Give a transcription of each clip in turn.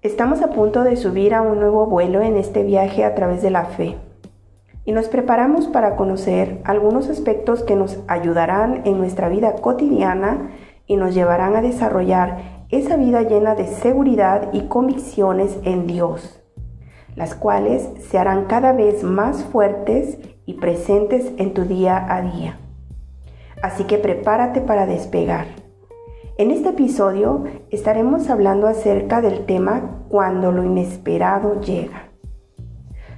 Estamos a punto de subir a un nuevo vuelo en este viaje a través de la fe y nos preparamos para conocer algunos aspectos que nos ayudarán en nuestra vida cotidiana y nos llevarán a desarrollar esa vida llena de seguridad y convicciones en Dios, las cuales se harán cada vez más fuertes y presentes en tu día a día. Así que prepárate para despegar. En este episodio estaremos hablando acerca del tema cuando lo inesperado llega.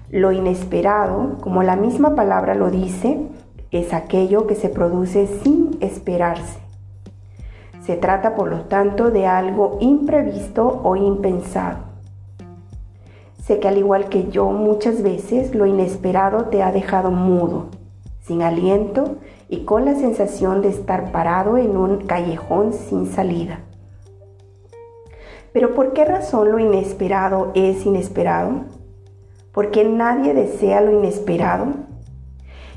Lo inesperado, como la misma palabra lo dice, es aquello que se produce sin esperarse. Se trata, por lo tanto, de algo imprevisto o impensado. Sé que al igual que yo, muchas veces lo inesperado te ha dejado mudo, sin aliento y con la sensación de estar parado en un callejón sin salida. Pero ¿por qué razón lo inesperado es inesperado? ¿Por qué nadie desea lo inesperado?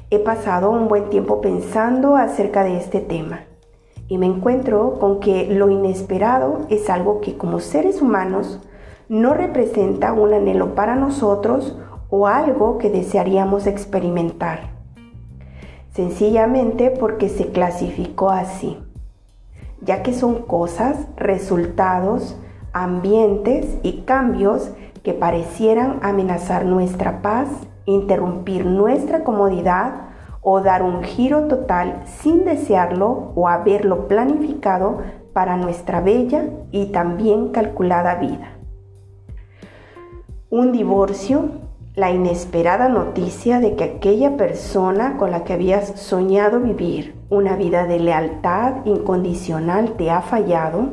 He pasado un buen tiempo pensando acerca de este tema y me encuentro con que lo inesperado es algo que como seres humanos no representa un anhelo para nosotros o algo que desearíamos experimentar sencillamente porque se clasificó así, ya que son cosas, resultados, ambientes y cambios que parecieran amenazar nuestra paz, interrumpir nuestra comodidad o dar un giro total sin desearlo o haberlo planificado para nuestra bella y también calculada vida. Un divorcio la inesperada noticia de que aquella persona con la que habías soñado vivir una vida de lealtad incondicional te ha fallado,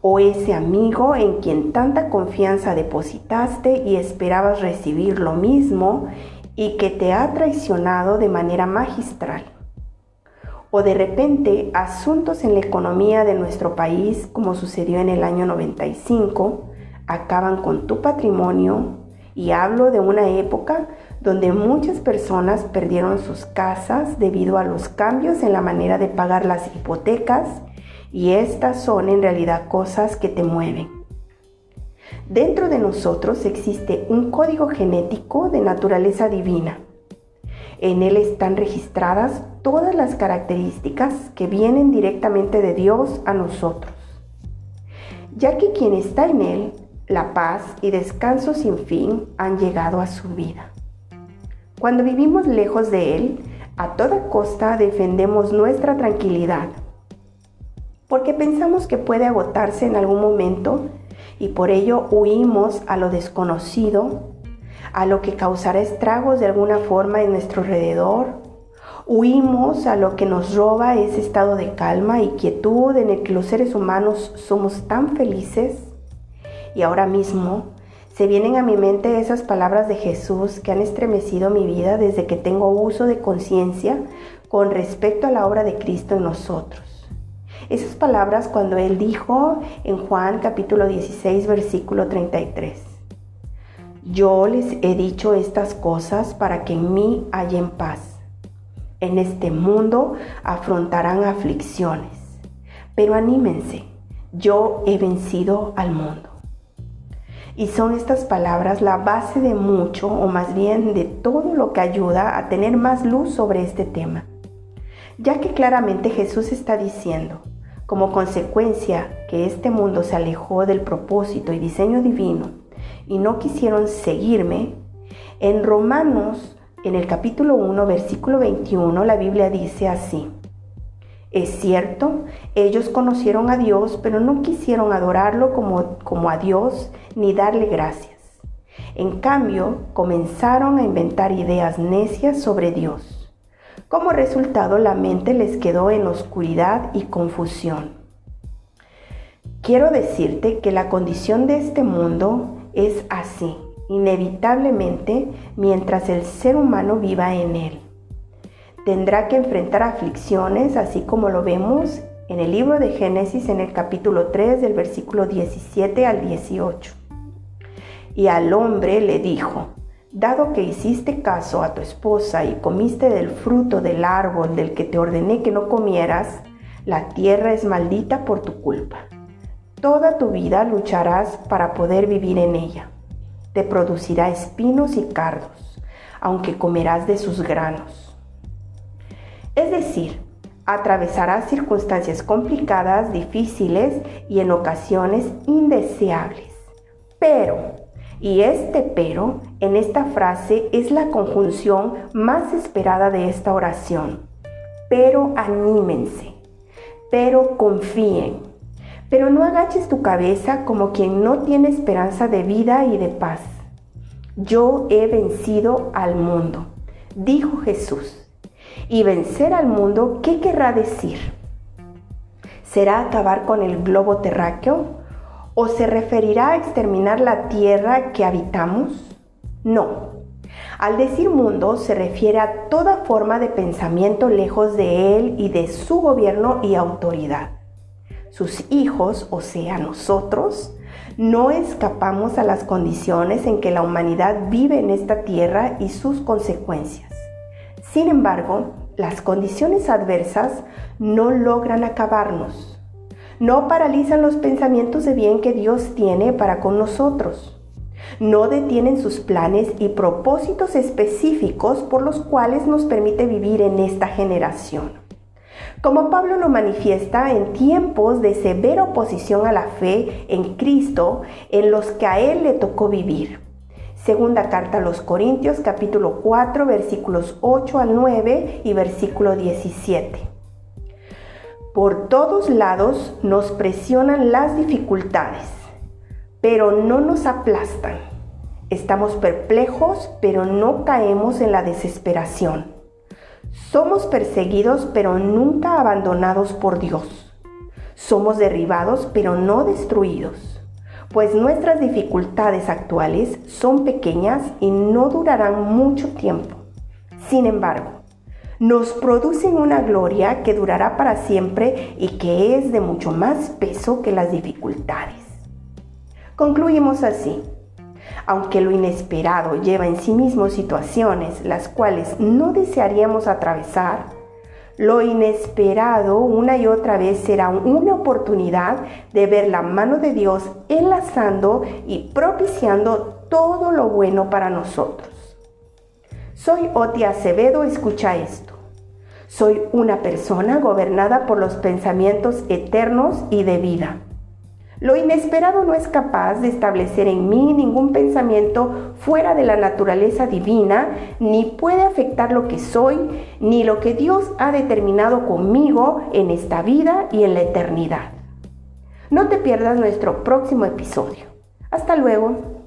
o ese amigo en quien tanta confianza depositaste y esperabas recibir lo mismo y que te ha traicionado de manera magistral. O de repente asuntos en la economía de nuestro país, como sucedió en el año 95, acaban con tu patrimonio, y hablo de una época donde muchas personas perdieron sus casas debido a los cambios en la manera de pagar las hipotecas y estas son en realidad cosas que te mueven. Dentro de nosotros existe un código genético de naturaleza divina. En él están registradas todas las características que vienen directamente de Dios a nosotros, ya que quien está en él la paz y descanso sin fin han llegado a su vida. Cuando vivimos lejos de Él, a toda costa defendemos nuestra tranquilidad, porque pensamos que puede agotarse en algún momento y por ello huimos a lo desconocido, a lo que causará estragos de alguna forma en nuestro alrededor, huimos a lo que nos roba ese estado de calma y quietud en el que los seres humanos somos tan felices y ahora mismo se vienen a mi mente esas palabras de Jesús que han estremecido mi vida desde que tengo uso de conciencia con respecto a la obra de Cristo en nosotros. Esas palabras cuando Él dijo en Juan capítulo 16 versículo 33. Yo les he dicho estas cosas para que en mí hallen paz. En este mundo afrontarán aflicciones, pero anímense, yo he vencido al mundo. Y son estas palabras la base de mucho, o más bien de todo lo que ayuda a tener más luz sobre este tema. Ya que claramente Jesús está diciendo, como consecuencia que este mundo se alejó del propósito y diseño divino y no quisieron seguirme, en Romanos, en el capítulo 1, versículo 21, la Biblia dice así, es cierto, ellos conocieron a Dios, pero no quisieron adorarlo como, como a Dios ni darle gracias. En cambio, comenzaron a inventar ideas necias sobre Dios. Como resultado, la mente les quedó en oscuridad y confusión. Quiero decirte que la condición de este mundo es así, inevitablemente, mientras el ser humano viva en él tendrá que enfrentar aflicciones, así como lo vemos en el libro de Génesis en el capítulo 3 del versículo 17 al 18. Y al hombre le dijo, dado que hiciste caso a tu esposa y comiste del fruto del árbol del que te ordené que no comieras, la tierra es maldita por tu culpa. Toda tu vida lucharás para poder vivir en ella. Te producirá espinos y cardos, aunque comerás de sus granos. Es decir, atravesarás circunstancias complicadas, difíciles y en ocasiones indeseables. Pero, y este pero en esta frase es la conjunción más esperada de esta oración. Pero anímense, pero confíen, pero no agaches tu cabeza como quien no tiene esperanza de vida y de paz. Yo he vencido al mundo, dijo Jesús. Y vencer al mundo, ¿qué querrá decir? ¿Será acabar con el globo terráqueo? ¿O se referirá a exterminar la tierra que habitamos? No. Al decir mundo se refiere a toda forma de pensamiento lejos de él y de su gobierno y autoridad. Sus hijos, o sea, nosotros, no escapamos a las condiciones en que la humanidad vive en esta tierra y sus consecuencias. Sin embargo, las condiciones adversas no logran acabarnos. No paralizan los pensamientos de bien que Dios tiene para con nosotros. No detienen sus planes y propósitos específicos por los cuales nos permite vivir en esta generación. Como Pablo lo manifiesta en tiempos de severa oposición a la fe en Cristo en los que a él le tocó vivir. Segunda carta a los Corintios capítulo 4 versículos 8 al 9 y versículo 17. Por todos lados nos presionan las dificultades, pero no nos aplastan. Estamos perplejos, pero no caemos en la desesperación. Somos perseguidos, pero nunca abandonados por Dios. Somos derribados, pero no destruidos pues nuestras dificultades actuales son pequeñas y no durarán mucho tiempo. Sin embargo, nos producen una gloria que durará para siempre y que es de mucho más peso que las dificultades. Concluimos así. Aunque lo inesperado lleva en sí mismo situaciones las cuales no desearíamos atravesar, lo inesperado una y otra vez será una oportunidad de ver la mano de Dios enlazando y propiciando todo lo bueno para nosotros. Soy Oti Acevedo, escucha esto. Soy una persona gobernada por los pensamientos eternos y de vida. Lo inesperado no es capaz de establecer en mí ningún pensamiento fuera de la naturaleza divina, ni puede afectar lo que soy, ni lo que Dios ha determinado conmigo en esta vida y en la eternidad. No te pierdas nuestro próximo episodio. Hasta luego.